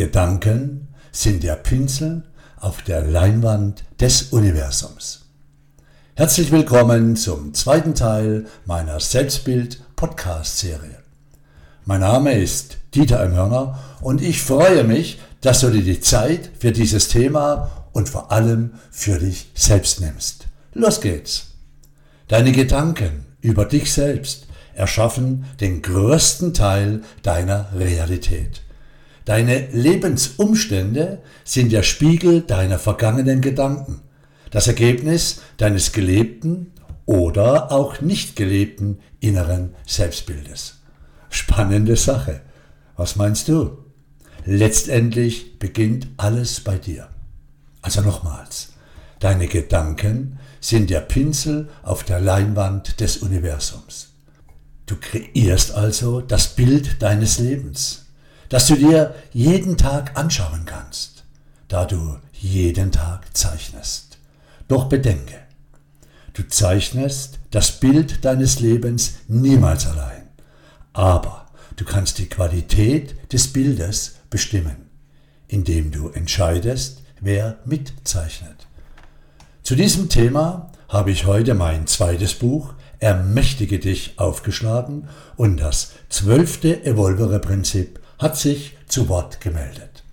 Gedanken sind der Pinsel auf der Leinwand des Universums. Herzlich willkommen zum zweiten Teil meiner Selbstbild-Podcast-Serie. Mein Name ist Dieter M. Hörner und ich freue mich, dass du dir die Zeit für dieses Thema und vor allem für dich selbst nimmst. Los geht's! Deine Gedanken über dich selbst erschaffen den größten Teil deiner Realität. Deine Lebensumstände sind der Spiegel deiner vergangenen Gedanken, das Ergebnis deines gelebten oder auch nicht gelebten inneren Selbstbildes. Spannende Sache. Was meinst du? Letztendlich beginnt alles bei dir. Also nochmals, deine Gedanken sind der Pinsel auf der Leinwand des Universums. Du kreierst also das Bild deines Lebens das du dir jeden Tag anschauen kannst, da du jeden Tag zeichnest. Doch bedenke, du zeichnest das Bild deines Lebens niemals allein, aber du kannst die Qualität des Bildes bestimmen, indem du entscheidest, wer mitzeichnet. Zu diesem Thema habe ich heute mein zweites Buch Ermächtige dich aufgeschlagen und das zwölfte Evolvere-Prinzip hat sich zu Wort gemeldet.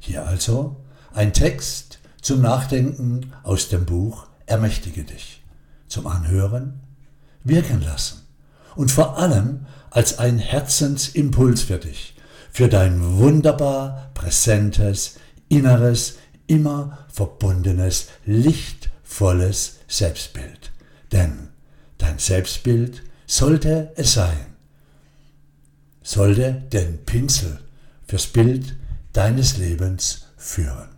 Hier also ein Text zum Nachdenken aus dem Buch Ermächtige dich, zum Anhören, wirken lassen und vor allem als ein Herzensimpuls für dich, für dein wunderbar präsentes, inneres, immer verbundenes, lichtvolles Selbstbild. Denn dein Selbstbild sollte es sein, sollte den Pinsel fürs Bild deines Lebens führen.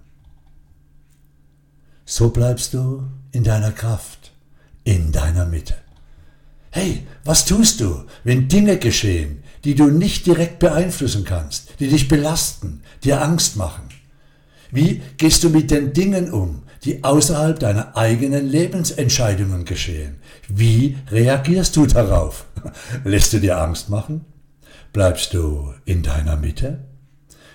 So bleibst du in deiner Kraft, in deiner Mitte. Hey, was tust du, wenn Dinge geschehen, die du nicht direkt beeinflussen kannst, die dich belasten, dir Angst machen? Wie gehst du mit den Dingen um, die außerhalb deiner eigenen Lebensentscheidungen geschehen? Wie reagierst du darauf? Lässt du dir Angst machen? Bleibst du in deiner Mitte?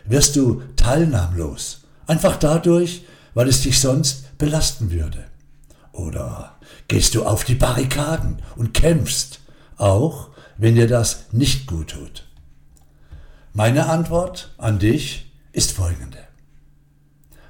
Wirst du teilnahmlos, einfach dadurch, weil es dich sonst belasten würde? Oder gehst du auf die Barrikaden und kämpfst, auch wenn dir das nicht gut tut? Meine Antwort an dich ist folgende.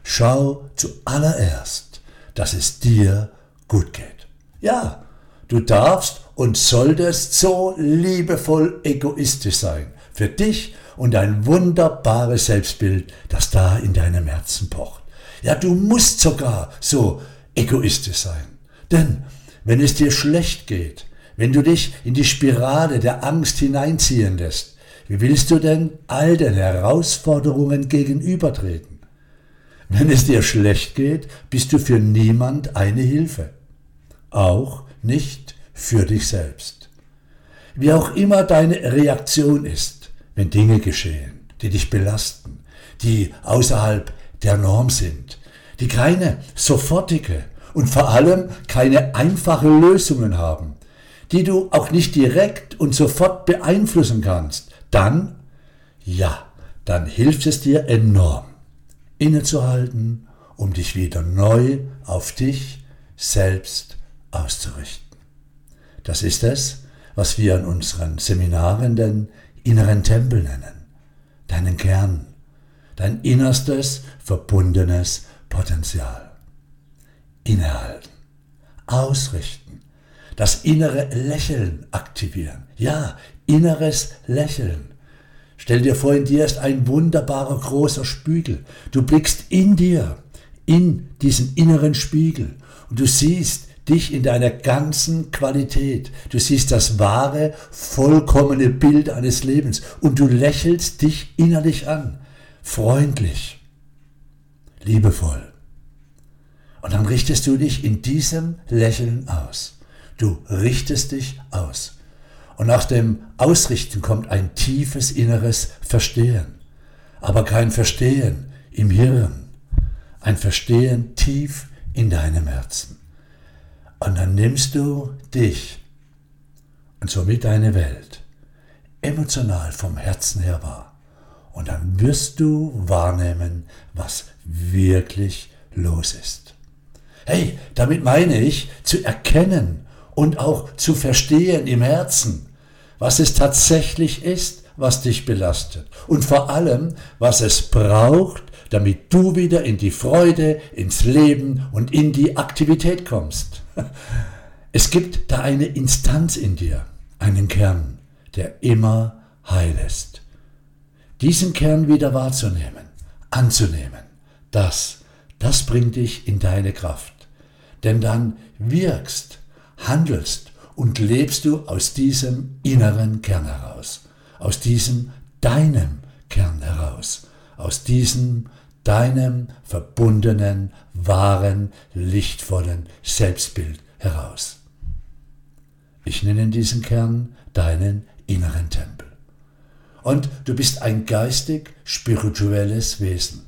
Schau zuallererst, dass es dir gut geht. Ja, du darfst und solltest so liebevoll egoistisch sein für dich und ein wunderbares Selbstbild, das da in deinem Herzen pocht. Ja, du musst sogar so egoistisch sein. Denn wenn es dir schlecht geht, wenn du dich in die Spirale der Angst hineinziehen lässt, wie willst du denn all den Herausforderungen gegenübertreten? Wenn es dir schlecht geht, bist du für niemand eine Hilfe. Auch nicht für dich selbst. Wie auch immer deine Reaktion ist, wenn Dinge geschehen, die dich belasten, die außerhalb der Norm sind, die keine sofortige und vor allem keine einfache Lösungen haben, die du auch nicht direkt und sofort beeinflussen kannst, dann, ja, dann hilft es dir enorm, innezuhalten, um dich wieder neu auf dich selbst auszurichten. Das ist es, was wir in unseren Seminaren den inneren Tempel nennen. Deinen Kern, dein innerstes, verbundenes Potenzial. Innehalten, ausrichten, das innere Lächeln aktivieren. Ja, inneres Lächeln. Stell dir vor, in dir ist ein wunderbarer großer Spiegel. Du blickst in dir, in diesen inneren Spiegel und du siehst, dich in deiner ganzen Qualität. Du siehst das wahre, vollkommene Bild eines Lebens und du lächelst dich innerlich an, freundlich, liebevoll. Und dann richtest du dich in diesem Lächeln aus. Du richtest dich aus. Und nach dem Ausrichten kommt ein tiefes inneres Verstehen. Aber kein Verstehen im Hirn, ein Verstehen tief in deinem Herzen. Und dann nimmst du dich und somit deine Welt emotional vom Herzen her wahr Und dann wirst du wahrnehmen, was wirklich los ist. Hey, damit meine ich zu erkennen und auch zu verstehen im Herzen, was es tatsächlich ist, was dich belastet. Und vor allem, was es braucht, damit du wieder in die Freude, ins Leben und in die Aktivität kommst. Es gibt da eine Instanz in dir, einen Kern, der immer heil ist. Diesen Kern wieder wahrzunehmen, anzunehmen, das, das bringt dich in deine Kraft. Denn dann wirkst, handelst und lebst du aus diesem inneren Kern heraus, aus diesem deinem Kern heraus, aus diesem deinem verbundenen, wahren, lichtvollen Selbstbild heraus. Ich nenne diesen Kern deinen inneren Tempel. Und du bist ein geistig spirituelles Wesen.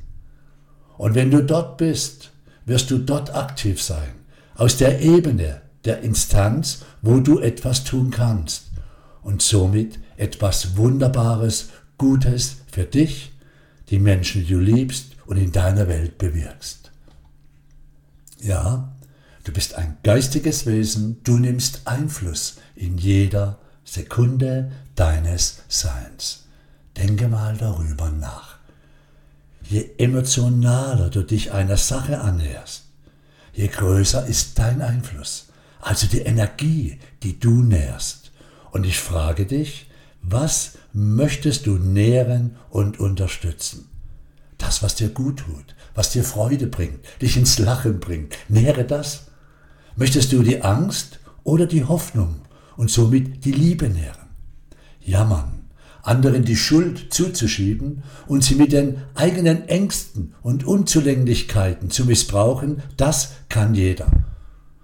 Und wenn du dort bist, wirst du dort aktiv sein, aus der Ebene der Instanz, wo du etwas tun kannst und somit etwas Wunderbares, Gutes für dich, die Menschen, die du liebst und in deiner Welt bewirkst. Ja, du bist ein geistiges Wesen, du nimmst Einfluss in jeder Sekunde deines Seins. Denke mal darüber nach. Je emotionaler du dich einer Sache annäherst, je größer ist dein Einfluss, also die Energie, die du nährst. Und ich frage dich, was möchtest du nähren und unterstützen? Das, was dir gut tut, was dir Freude bringt, dich ins Lachen bringt, nähre das. Möchtest du die Angst oder die Hoffnung und somit die Liebe nähren? Jammern, anderen die Schuld zuzuschieben und sie mit den eigenen Ängsten und Unzulänglichkeiten zu missbrauchen, das kann jeder.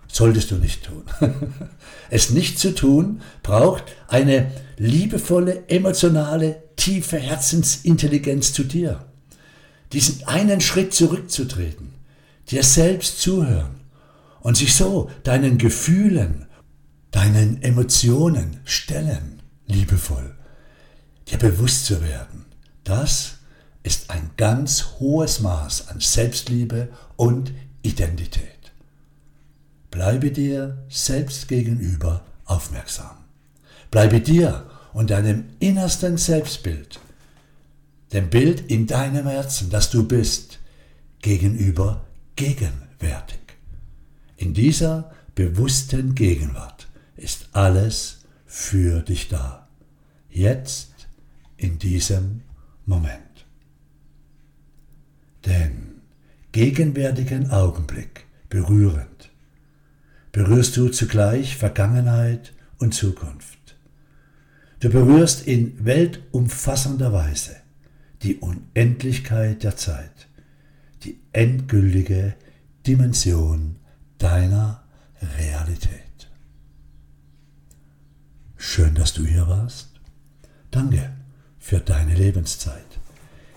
Solltest du nicht tun. es nicht zu tun braucht eine liebevolle, emotionale, tiefe Herzensintelligenz zu dir. Diesen einen Schritt zurückzutreten, dir selbst zuhören und sich so deinen Gefühlen, deinen Emotionen stellen, liebevoll dir bewusst zu werden, das ist ein ganz hohes Maß an Selbstliebe und Identität. Bleibe dir selbst gegenüber aufmerksam. Bleibe dir und deinem innersten Selbstbild, dem Bild in deinem Herzen, das du bist, gegenüber gegenwärtig. In dieser bewussten Gegenwart ist alles für dich da. Jetzt in diesem Moment. Den gegenwärtigen Augenblick berührend, berührst du zugleich Vergangenheit und Zukunft. Du berührst in weltumfassender Weise die Unendlichkeit der Zeit, die endgültige Dimension deiner Realität. Schön, dass du hier warst. Danke für deine Lebenszeit.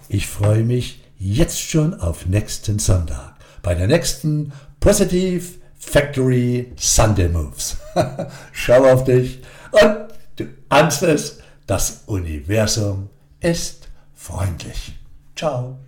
Ich freue mich jetzt schon auf nächsten Sonntag bei der nächsten Positive Factory Sunday Moves. Schau auf dich und du ahnst es, das Universum ist freundlich. Ciao.